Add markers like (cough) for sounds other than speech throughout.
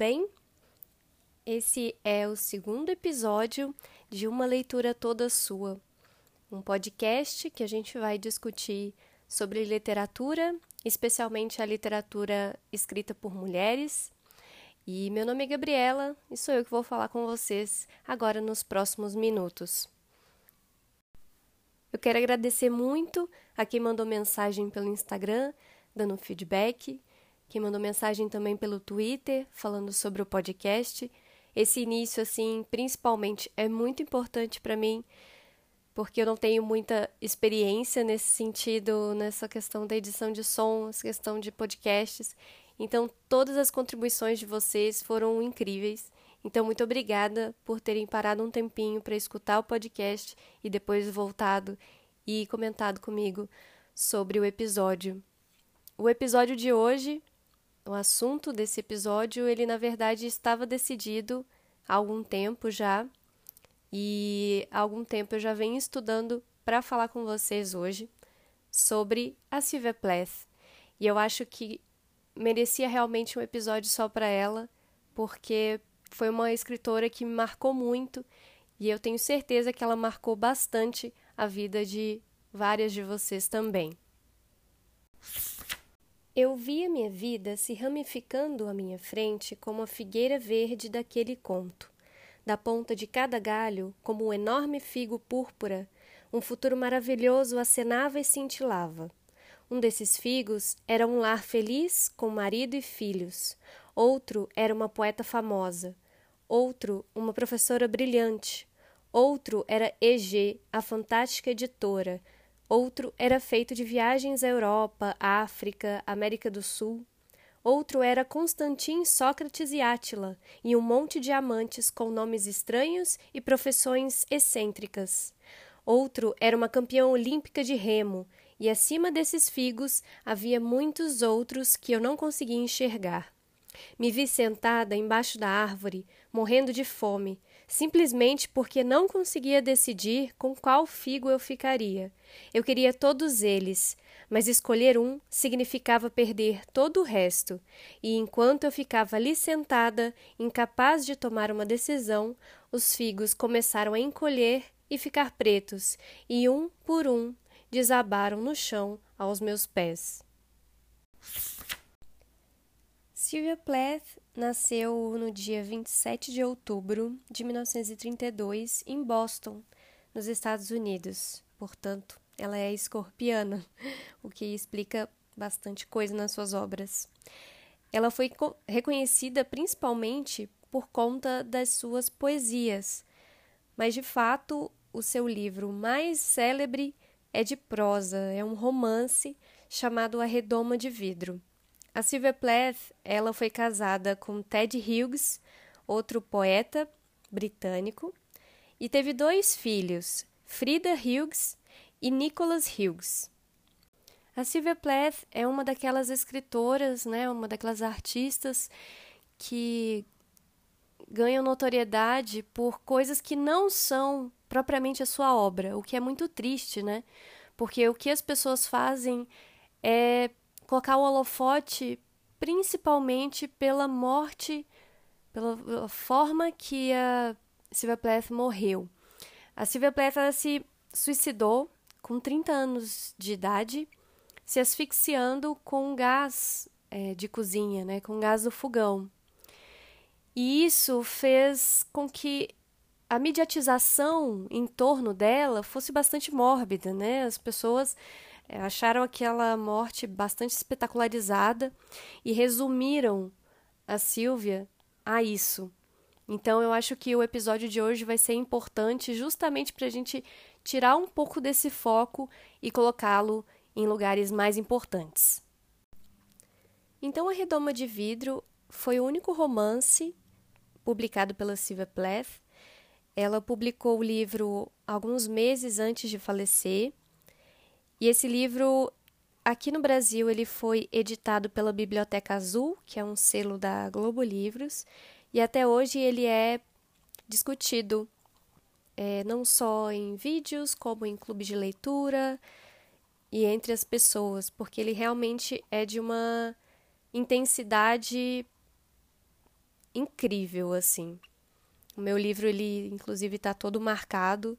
Bem? Esse é o segundo episódio de Uma Leitura Toda Sua, um podcast que a gente vai discutir sobre literatura, especialmente a literatura escrita por mulheres. E meu nome é Gabriela e sou eu que vou falar com vocês agora nos próximos minutos. Eu quero agradecer muito a quem mandou mensagem pelo Instagram, dando feedback quem mandou mensagem também pelo Twitter, falando sobre o podcast. Esse início, assim, principalmente, é muito importante para mim, porque eu não tenho muita experiência nesse sentido, nessa questão da edição de som, essa questão de podcasts. Então, todas as contribuições de vocês foram incríveis. Então, muito obrigada por terem parado um tempinho para escutar o podcast e depois voltado e comentado comigo sobre o episódio. O episódio de hoje o assunto desse episódio, ele na verdade estava decidido há algum tempo já, e há algum tempo eu já venho estudando para falar com vocês hoje sobre a Sylvia Plath. E eu acho que merecia realmente um episódio só para ela, porque foi uma escritora que me marcou muito e eu tenho certeza que ela marcou bastante a vida de várias de vocês também. Eu via minha vida se ramificando à minha frente como a figueira verde daquele conto. Da ponta de cada galho, como um enorme figo púrpura, um futuro maravilhoso acenava e cintilava. Um desses figos era um lar feliz com marido e filhos. Outro era uma poeta famosa. Outro, uma professora brilhante. Outro era EG, a fantástica editora, Outro era feito de viagens à Europa, África, América do Sul. Outro era Constantin, Sócrates e Átila, e um monte de amantes com nomes estranhos e profissões excêntricas. Outro era uma campeã olímpica de remo, e acima desses figos havia muitos outros que eu não conseguia enxergar. Me vi sentada embaixo da árvore, morrendo de fome, simplesmente porque não conseguia decidir com qual figo eu ficaria. Eu queria todos eles, mas escolher um significava perder todo o resto, e enquanto eu ficava ali sentada, incapaz de tomar uma decisão, os figos começaram a encolher e ficar pretos, e um por um desabaram no chão aos meus pés. Sylvia Plath nasceu no dia 27 de outubro de 1932 em Boston, nos Estados Unidos. Portanto, ela é escorpiana, (laughs) o que explica bastante coisa nas suas obras. Ela foi reconhecida principalmente por conta das suas poesias, mas de fato o seu livro mais célebre é de prosa, é um romance chamado A Redoma de Vidro. A Sylvia Plath, ela foi casada com Ted Hughes, outro poeta britânico, e teve dois filhos, Frida Hughes e Nicholas Hughes. A Sylvia Plath é uma daquelas escritoras, né, uma daquelas artistas que ganham notoriedade por coisas que não são propriamente a sua obra, o que é muito triste, né? Porque o que as pessoas fazem é colocar o holofote principalmente pela morte, pela forma que a Sylvia Plath morreu. A Sylvia Plath ela se suicidou com 30 anos de idade, se asfixiando com gás é, de cozinha, né, com gás do fogão. E isso fez com que a mediatização em torno dela fosse bastante mórbida, né? As pessoas acharam aquela morte bastante espetacularizada e resumiram a Silvia a isso. Então eu acho que o episódio de hoje vai ser importante justamente para a gente tirar um pouco desse foco e colocá-lo em lugares mais importantes. Então, A Redoma de Vidro foi o único romance publicado pela Silvia Plath. Ela publicou o livro alguns meses antes de falecer e esse livro, aqui no Brasil, ele foi editado pela Biblioteca Azul, que é um selo da Globo Livros, e até hoje ele é discutido é, não só em vídeos, como em clubes de leitura e entre as pessoas, porque ele realmente é de uma intensidade incrível assim. O meu livro ele inclusive está todo marcado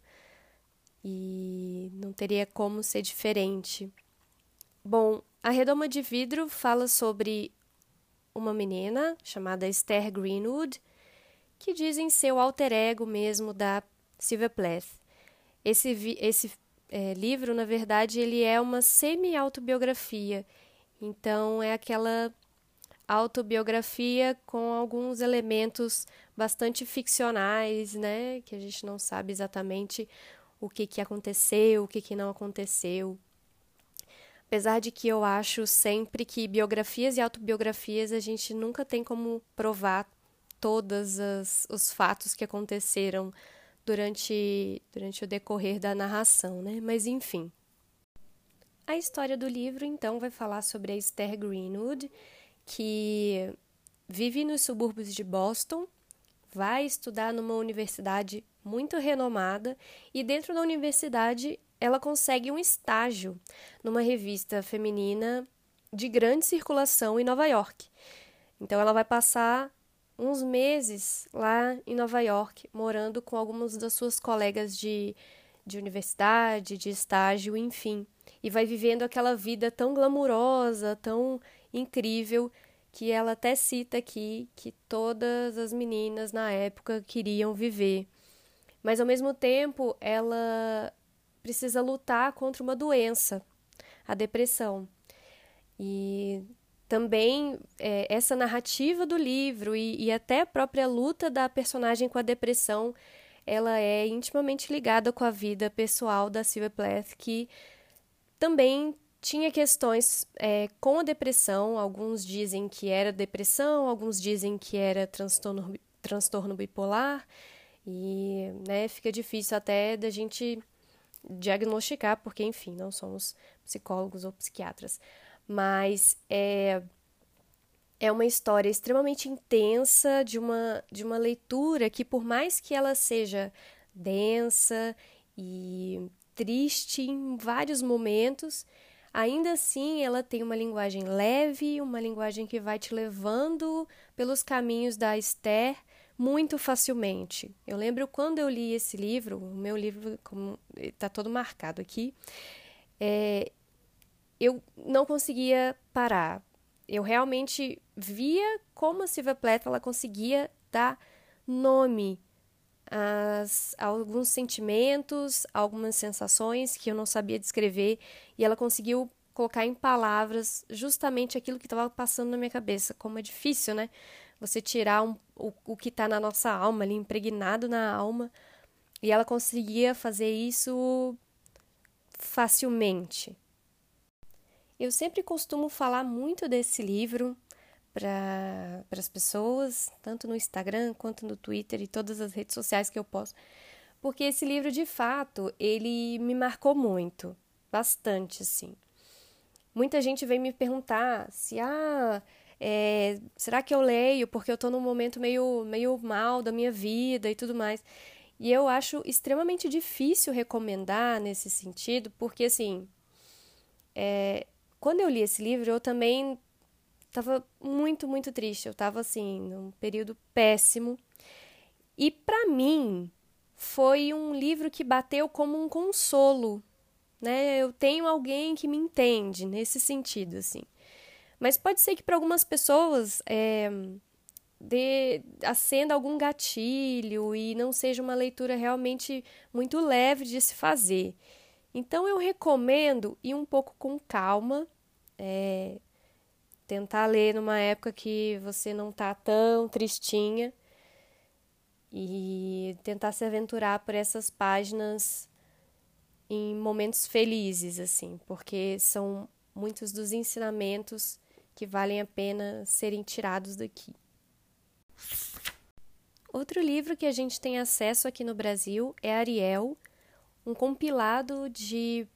e não teria como ser diferente. Bom, a Redoma de Vidro fala sobre uma menina chamada Esther Greenwood, que dizem ser o alter ego mesmo da Sylvia Plath. Esse, esse é, livro, na verdade, ele é uma semi-autobiografia. Então, é aquela autobiografia com alguns elementos bastante ficcionais, né? Que a gente não sabe exatamente o que, que aconteceu, o que, que não aconteceu. Apesar de que eu acho sempre que biografias e autobiografias a gente nunca tem como provar todos os fatos que aconteceram durante, durante o decorrer da narração, né? Mas enfim. A história do livro, então, vai falar sobre a Esther Greenwood, que vive nos subúrbios de Boston, vai estudar numa universidade muito renomada e dentro da universidade ela consegue um estágio numa revista feminina de grande circulação em Nova York. Então ela vai passar uns meses lá em Nova York, morando com algumas das suas colegas de, de universidade, de estágio, enfim. E vai vivendo aquela vida tão glamurosa, tão incrível, que ela até cita aqui que todas as meninas na época queriam viver. Mas ao mesmo tempo, ela precisa lutar contra uma doença, a depressão. E também é, essa narrativa do livro e, e, até a própria luta da personagem com a depressão, ela é intimamente ligada com a vida pessoal da Sylvia Plath, que também tinha questões é, com a depressão. Alguns dizem que era depressão, alguns dizem que era transtorno, transtorno bipolar. E né, fica difícil até da gente diagnosticar, porque, enfim, não somos psicólogos ou psiquiatras mas é, é uma história extremamente intensa de uma, de uma leitura que, por mais que ela seja densa e triste em vários momentos, ainda assim ela tem uma linguagem leve, uma linguagem que vai te levando pelos caminhos da Esther muito facilmente. Eu lembro quando eu li esse livro, o meu livro está todo marcado aqui, é, eu não conseguia parar. Eu realmente via como a Silvia Plath ela conseguia dar nome às, a alguns sentimentos, algumas sensações que eu não sabia descrever, e ela conseguiu colocar em palavras justamente aquilo que estava passando na minha cabeça. Como é difícil, né? Você tirar um, o, o que está na nossa alma, ali impregnado na alma, e ela conseguia fazer isso facilmente. Eu sempre costumo falar muito desse livro para as pessoas, tanto no Instagram quanto no Twitter e todas as redes sociais que eu posso, porque esse livro, de fato, ele me marcou muito, bastante, assim. Muita gente vem me perguntar se, ah, é, será que eu leio porque eu estou num momento meio, meio mal da minha vida e tudo mais. E eu acho extremamente difícil recomendar nesse sentido, porque, assim, é, quando eu li esse livro, eu também estava muito, muito triste. Eu estava assim, num período péssimo. E para mim, foi um livro que bateu como um consolo, né? Eu tenho alguém que me entende nesse sentido, assim. Mas pode ser que para algumas pessoas é, dê, acenda algum gatilho e não seja uma leitura realmente muito leve de se fazer. Então eu recomendo ir um pouco com calma, é, tentar ler numa época que você não está tão tristinha e tentar se aventurar por essas páginas em momentos felizes, assim, porque são muitos dos ensinamentos que valem a pena serem tirados daqui. Outro livro que a gente tem acesso aqui no Brasil é Ariel, um compilado de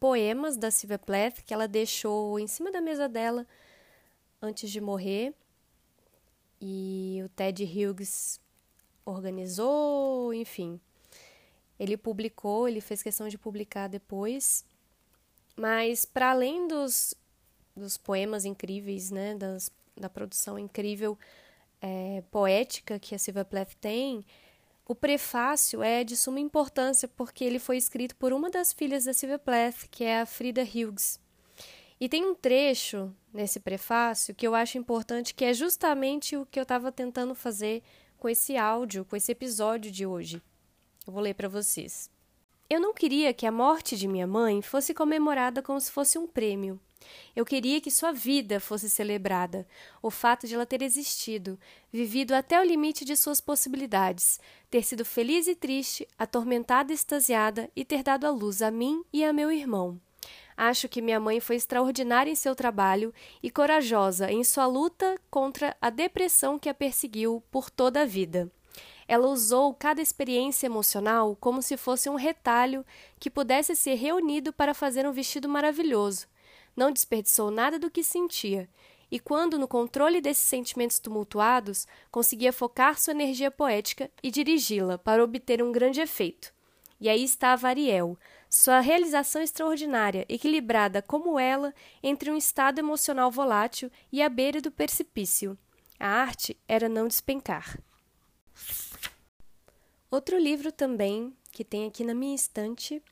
poemas da Sylvia Plath que ela deixou em cima da mesa dela antes de morrer. E o Ted Hughes organizou, enfim. Ele publicou, ele fez questão de publicar depois. Mas para além dos, dos poemas incríveis, né, das, da produção incrível, é, poética que a Silvia Plath tem, o prefácio é de suma importância porque ele foi escrito por uma das filhas da Sylvia Plath, que é a Frida Hughes. E tem um trecho nesse prefácio que eu acho importante, que é justamente o que eu estava tentando fazer com esse áudio, com esse episódio de hoje. Eu vou ler para vocês. Eu não queria que a morte de minha mãe fosse comemorada como se fosse um prêmio. Eu queria que sua vida fosse celebrada, o fato de ela ter existido, vivido até o limite de suas possibilidades, ter sido feliz e triste, atormentada e extasiada e ter dado à luz a mim e a meu irmão. Acho que minha mãe foi extraordinária em seu trabalho e corajosa em sua luta contra a depressão que a perseguiu por toda a vida. Ela usou cada experiência emocional como se fosse um retalho que pudesse ser reunido para fazer um vestido maravilhoso. Não desperdiçou nada do que sentia, e quando, no controle desses sentimentos tumultuados, conseguia focar sua energia poética e dirigi-la para obter um grande efeito. E aí estava Ariel, sua realização extraordinária, equilibrada como ela entre um estado emocional volátil e a beira do precipício. A arte era não despencar. Outro livro também que tem aqui na minha estante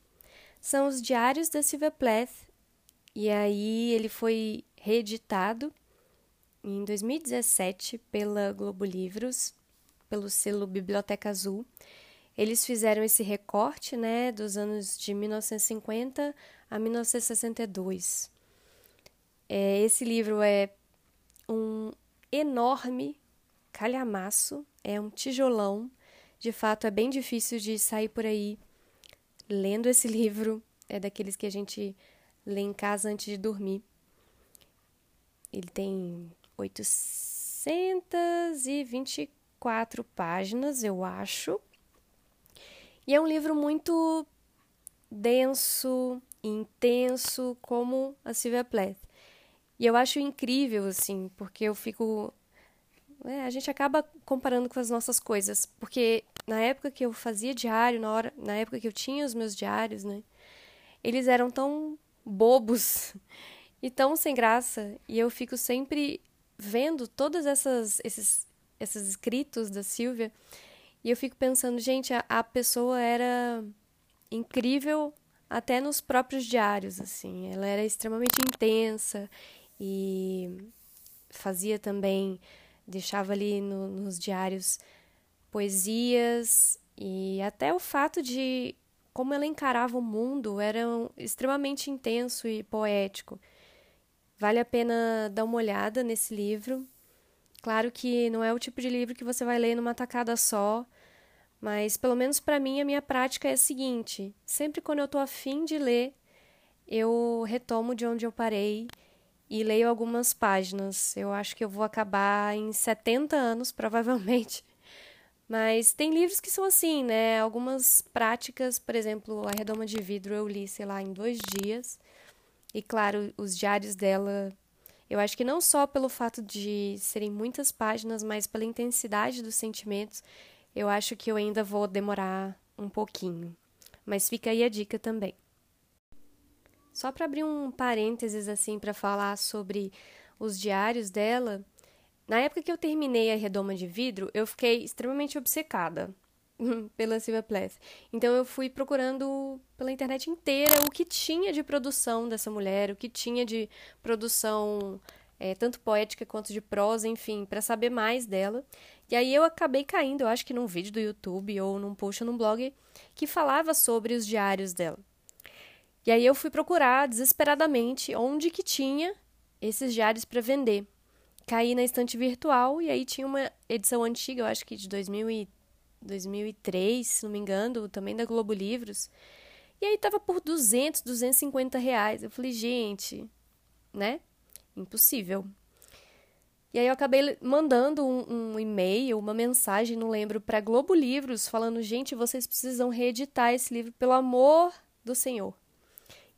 são os Diários da Sylvia Plath, e aí ele foi reeditado em 2017 pela Globo Livros, pelo selo Biblioteca Azul. Eles fizeram esse recorte, né, dos anos de 1950 a 1962. É, esse livro é um enorme calhamaço, é um tijolão. De fato, é bem difícil de sair por aí lendo esse (laughs) livro. É daqueles que a gente lê em casa antes de dormir. Ele tem 824 páginas, eu acho. E é um livro muito denso, intenso, como a Sylvia Plath. E eu acho incrível, assim, porque eu fico. É, a gente acaba comparando com as nossas coisas. Porque na época que eu fazia diário, na, hora, na época que eu tinha os meus diários, né? Eles eram tão bobos (laughs) e tão sem graça. E eu fico sempre vendo todos essas, esses, esses escritos da Silvia e eu fico pensando, gente, a, a pessoa era incrível até nos próprios diários, assim. Ela era extremamente intensa e fazia também, deixava ali no, nos diários poesias e até o fato de como ela encarava o mundo era extremamente intenso e poético. Vale a pena dar uma olhada nesse livro. Claro que não é o tipo de livro que você vai ler numa tacada só, mas, pelo menos para mim, a minha prática é a seguinte: sempre quando eu estou afim de ler, eu retomo de onde eu parei e leio algumas páginas. Eu acho que eu vou acabar em 70 anos, (laughs) provavelmente. Mas tem livros que são assim, né? Algumas práticas, por exemplo, A Redoma de Vidro eu li, sei lá, em dois dias. E claro, os diários dela, eu acho que não só pelo fato de serem muitas páginas, mas pela intensidade dos sentimentos eu acho que eu ainda vou demorar um pouquinho. Mas fica aí a dica também. Só para abrir um parênteses assim para falar sobre os diários dela, na época que eu terminei a Redoma de Vidro, eu fiquei extremamente obcecada (laughs) pela Silvia Plath. Então eu fui procurando pela internet inteira o que tinha de produção dessa mulher, o que tinha de produção é, tanto poética quanto de prosa, enfim, para saber mais dela. E aí eu acabei caindo, eu acho que num vídeo do YouTube ou num post num blog que falava sobre os diários dela. E aí eu fui procurar desesperadamente onde que tinha esses diários para vender. Caí na estante virtual e aí tinha uma edição antiga, eu acho que de 2000 e 2003, se não me engano, também da Globo Livros. E aí tava por 200, 250 reais. Eu falei, gente, né? Impossível. E aí eu acabei mandando um, um e-mail, uma mensagem, não lembro, para Globo Livros, falando: gente, vocês precisam reeditar esse livro, pelo amor do Senhor.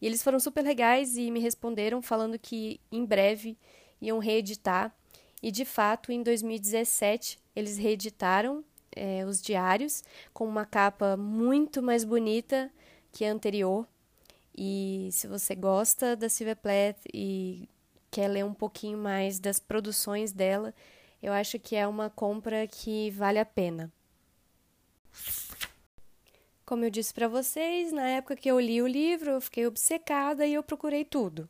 E eles foram super legais e me responderam falando que em breve iam reeditar. E de fato, em 2017, eles reeditaram é, os diários com uma capa muito mais bonita que a anterior. E se você gosta da Silvia Plath e quer ler um pouquinho mais das produções dela, eu acho que é uma compra que vale a pena. Como eu disse para vocês, na época que eu li o livro, eu fiquei obcecada e eu procurei tudo.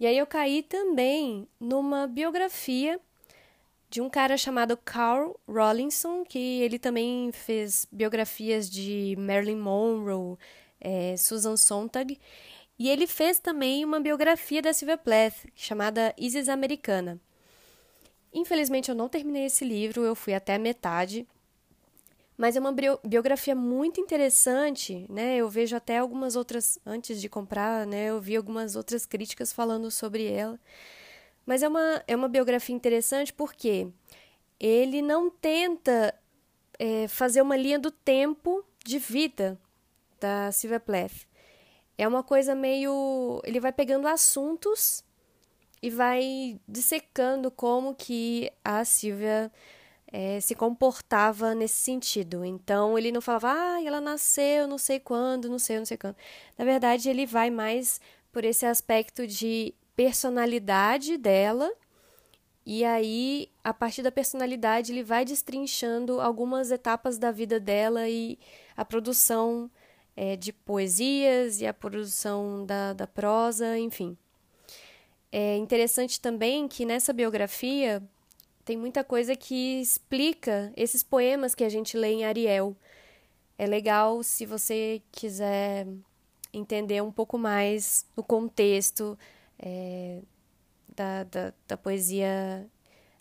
E aí eu caí também numa biografia de um cara chamado Carl Rollinson, que ele também fez biografias de Marilyn Monroe, é, Susan Sontag, e ele fez também uma biografia da Sylvia Plath, chamada Isis Americana. Infelizmente eu não terminei esse livro, eu fui até a metade, mas é uma biografia muito interessante, né? Eu vejo até algumas outras antes de comprar, né? Eu vi algumas outras críticas falando sobre ela. Mas é uma, é uma biografia interessante porque ele não tenta é, fazer uma linha do tempo de vida da Sylvia Plath. É uma coisa meio. Ele vai pegando assuntos e vai dissecando como que a Silvia é, se comportava nesse sentido. Então ele não falava, ah, ela nasceu não sei quando, não sei, não sei quando. Na verdade, ele vai mais por esse aspecto de personalidade dela. E aí, a partir da personalidade, ele vai destrinchando algumas etapas da vida dela e a produção é, de poesias e a produção da, da prosa, enfim. É interessante também que nessa biografia tem muita coisa que explica esses poemas que a gente lê em Ariel. É legal se você quiser entender um pouco mais o contexto é, da, da, da poesia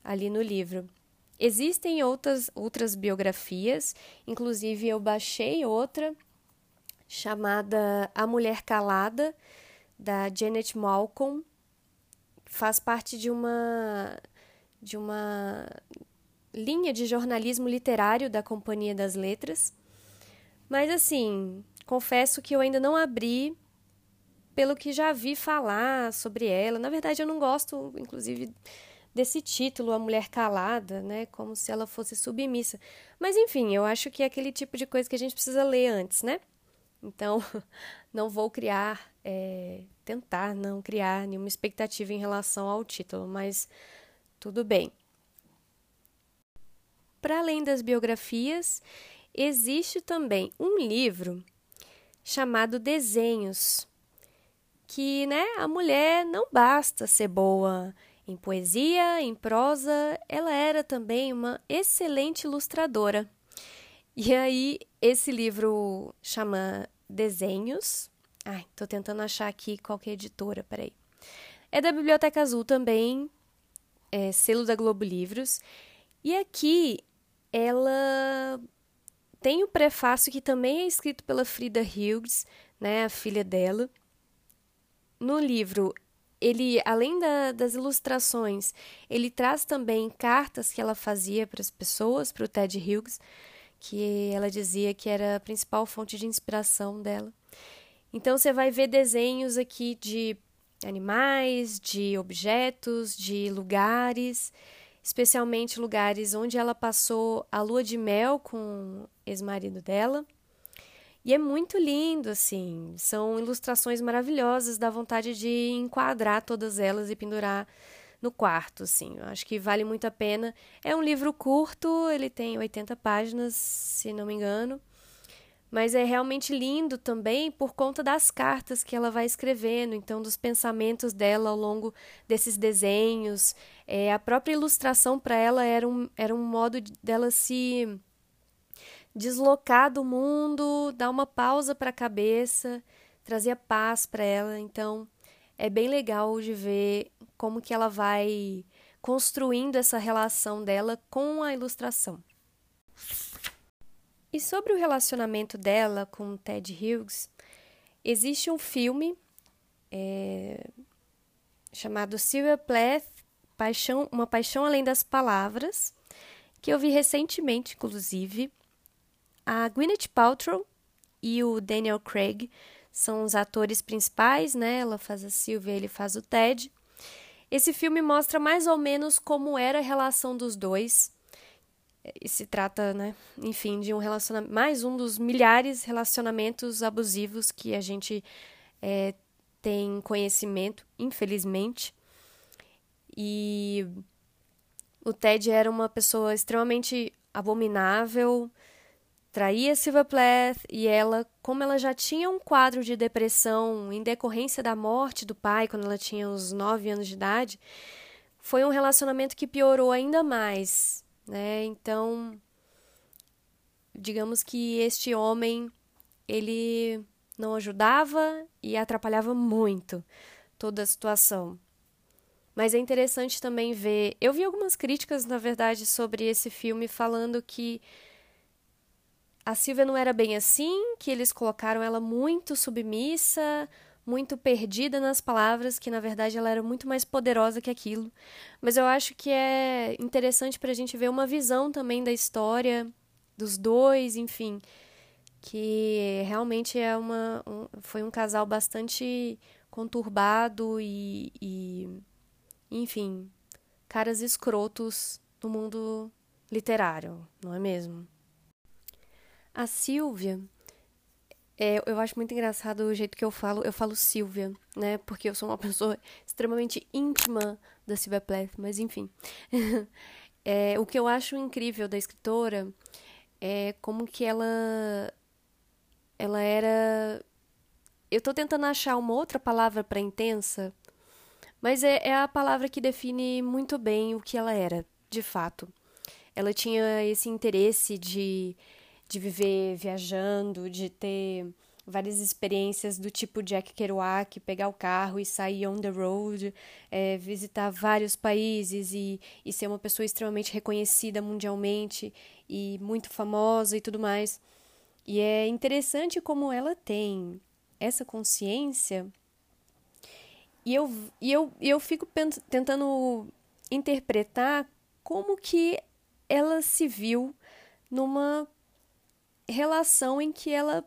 ali no livro. Existem outras, outras biografias, inclusive eu baixei outra chamada A Mulher Calada, da Janet Malcolm. Faz parte de uma de uma linha de jornalismo literário da Companhia das Letras. Mas assim, confesso que eu ainda não abri pelo que já vi falar sobre ela. Na verdade, eu não gosto, inclusive, desse título, A Mulher Calada, né? Como se ela fosse submissa. Mas enfim, eu acho que é aquele tipo de coisa que a gente precisa ler antes, né? Então, (laughs) não vou criar, é, tentar não criar nenhuma expectativa em relação ao título, mas tudo bem. Para além das biografias, existe também um livro chamado Desenhos, que né, a mulher não basta ser boa em poesia, em prosa, ela era também uma excelente ilustradora. E aí, esse livro chama Desenhos. Ai, tô tentando achar aqui qual é a editora, peraí. É da Biblioteca Azul também, é, selo da Globo Livros. E aqui ela tem o prefácio que também é escrito pela Frida Hughes, né, a filha dela. No livro, ele, além da, das ilustrações, ele traz também cartas que ela fazia para as pessoas, para o Ted Hughes, que ela dizia que era a principal fonte de inspiração dela. Então você vai ver desenhos aqui de animais, de objetos, de lugares, especialmente lugares onde ela passou a lua de mel com o ex-marido dela. E é muito lindo, assim. São ilustrações maravilhosas, dá vontade de enquadrar todas elas e pendurar no quarto, assim. Eu acho que vale muito a pena. É um livro curto, ele tem 80 páginas, se não me engano mas é realmente lindo também por conta das cartas que ela vai escrevendo, então dos pensamentos dela ao longo desses desenhos. É, a própria ilustração para ela era um, era um modo dela se deslocar do mundo, dar uma pausa para a cabeça, trazia paz para ela. Então é bem legal de ver como que ela vai construindo essa relação dela com a ilustração. E sobre o relacionamento dela com Ted Hughes, existe um filme é, chamado Sylvia Plath, Paixão, Uma Paixão Além das Palavras, que eu vi recentemente, inclusive. A Gwyneth Paltrow e o Daniel Craig são os atores principais, né? Ela faz a Sylvia, ele faz o Ted. Esse filme mostra mais ou menos como era a relação dos dois e se trata, né, enfim, de um relacionamento, mais um dos milhares de relacionamentos abusivos que a gente é, tem conhecimento, infelizmente. E o Ted era uma pessoa extremamente abominável, traía Silva Plath e ela, como ela já tinha um quadro de depressão em decorrência da morte do pai quando ela tinha uns 9 anos de idade, foi um relacionamento que piorou ainda mais, né? Então, digamos que este homem ele não ajudava e atrapalhava muito toda a situação. Mas é interessante também ver. Eu vi algumas críticas, na verdade, sobre esse filme falando que a Silvia não era bem assim, que eles colocaram ela muito submissa, muito perdida nas palavras, que na verdade ela era muito mais poderosa que aquilo. Mas eu acho que é interessante para a gente ver uma visão também da história dos dois, enfim, que realmente é uma um, foi um casal bastante conturbado e, e enfim, caras escrotos no mundo literário, não é mesmo? A Silvia, é, eu acho muito engraçado o jeito que eu falo, eu falo Silvia, né? Porque eu sou uma (laughs) pessoa extremamente íntima da Silvia Plath, mas enfim. (laughs) é, o que eu acho incrível da escritora é como que ela ela era eu tô tentando achar uma outra palavra para intensa, mas é, é a palavra que define muito bem o que ela era, de fato. Ela tinha esse interesse de, de viver viajando, de ter várias experiências do tipo Jack Kerouac, pegar o carro e sair on the road, é, visitar vários países e, e ser uma pessoa extremamente reconhecida mundialmente e muito famosa e tudo mais. E é interessante como ela tem essa consciência e eu, e eu, eu fico tentando interpretar como que ela se viu numa relação em que ela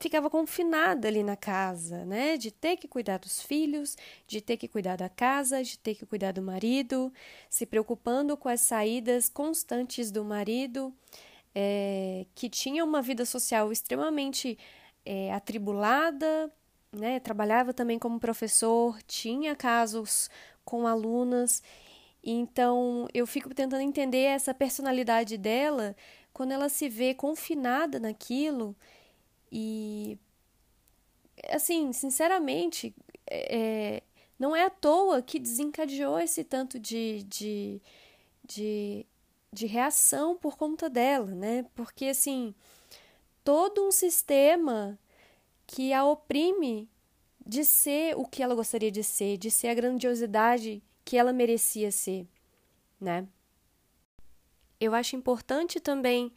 ficava confinada ali na casa, né? De ter que cuidar dos filhos, de ter que cuidar da casa, de ter que cuidar do marido, se preocupando com as saídas constantes do marido, é, que tinha uma vida social extremamente é, atribulada, né? Trabalhava também como professor, tinha casos com alunas. Então, eu fico tentando entender essa personalidade dela quando ela se vê confinada naquilo e assim, sinceramente, é, não é à toa que desencadeou esse tanto de, de, de, de reação por conta dela, né? Porque assim, todo um sistema que a oprime de ser o que ela gostaria de ser, de ser a grandiosidade que ela merecia ser, né? Eu acho importante também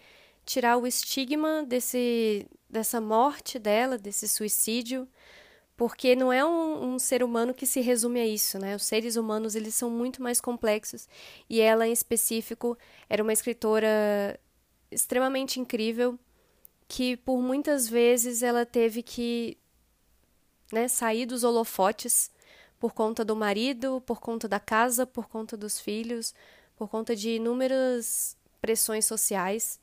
tirar o estigma desse, dessa morte dela, desse suicídio, porque não é um, um, ser humano que se resume a isso, né? Os seres humanos eles são muito mais complexos e ela em específico era uma escritora extremamente incrível que por muitas vezes ela teve que né, sair dos holofotes por conta do marido, por conta da casa, por conta dos filhos, por conta de inúmeras pressões sociais,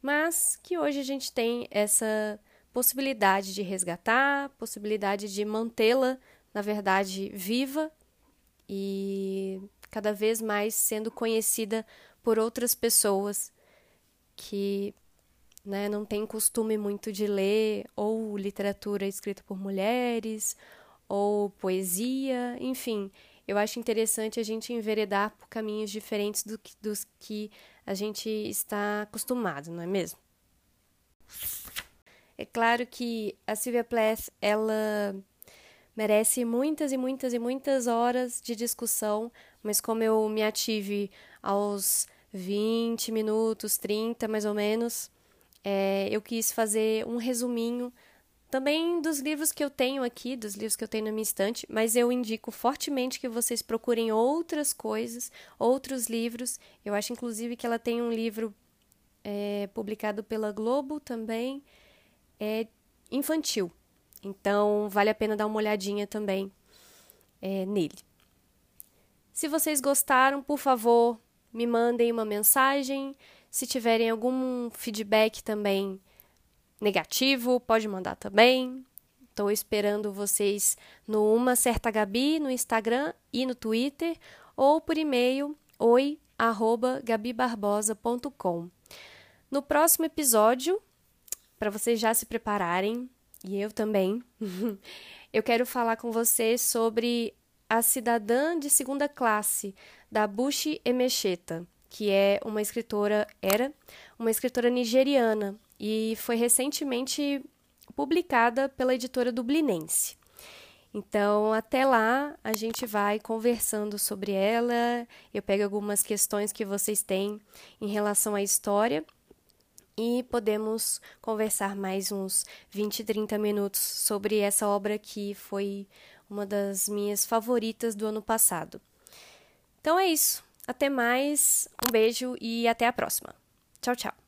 mas que hoje a gente tem essa possibilidade de resgatar, possibilidade de mantê-la, na verdade, viva e cada vez mais sendo conhecida por outras pessoas que né, não tem costume muito de ler ou literatura escrita por mulheres ou poesia, enfim. Eu acho interessante a gente enveredar por caminhos diferentes do que, dos que a gente está acostumado, não é mesmo? É claro que a Sylvia Plath, ela merece muitas e muitas e muitas horas de discussão, mas como eu me ative aos 20 minutos, 30 mais ou menos, é, eu quis fazer um resuminho também dos livros que eu tenho aqui, dos livros que eu tenho na minha estante, mas eu indico fortemente que vocês procurem outras coisas, outros livros. Eu acho, inclusive, que ela tem um livro é, publicado pela Globo também, é infantil. Então, vale a pena dar uma olhadinha também é, nele. Se vocês gostaram, por favor, me mandem uma mensagem. Se tiverem algum feedback também negativo, pode mandar também. Estou esperando vocês no Uma Certa Gabi no Instagram e no Twitter, ou por e-mail, oi@gabibarbosa.com. No próximo episódio, para vocês já se prepararem, e eu também, (laughs) eu quero falar com vocês sobre a cidadã de segunda classe da Bushi Emecheta, que é uma escritora, era uma escritora nigeriana e foi recentemente publicada pela editora Dublinense. Então, até lá, a gente vai conversando sobre ela. Eu pego algumas questões que vocês têm em relação à história e podemos conversar mais uns 20, 30 minutos sobre essa obra que foi uma das minhas favoritas do ano passado. Então é isso. Até mais, um beijo e até a próxima. Tchau, tchau.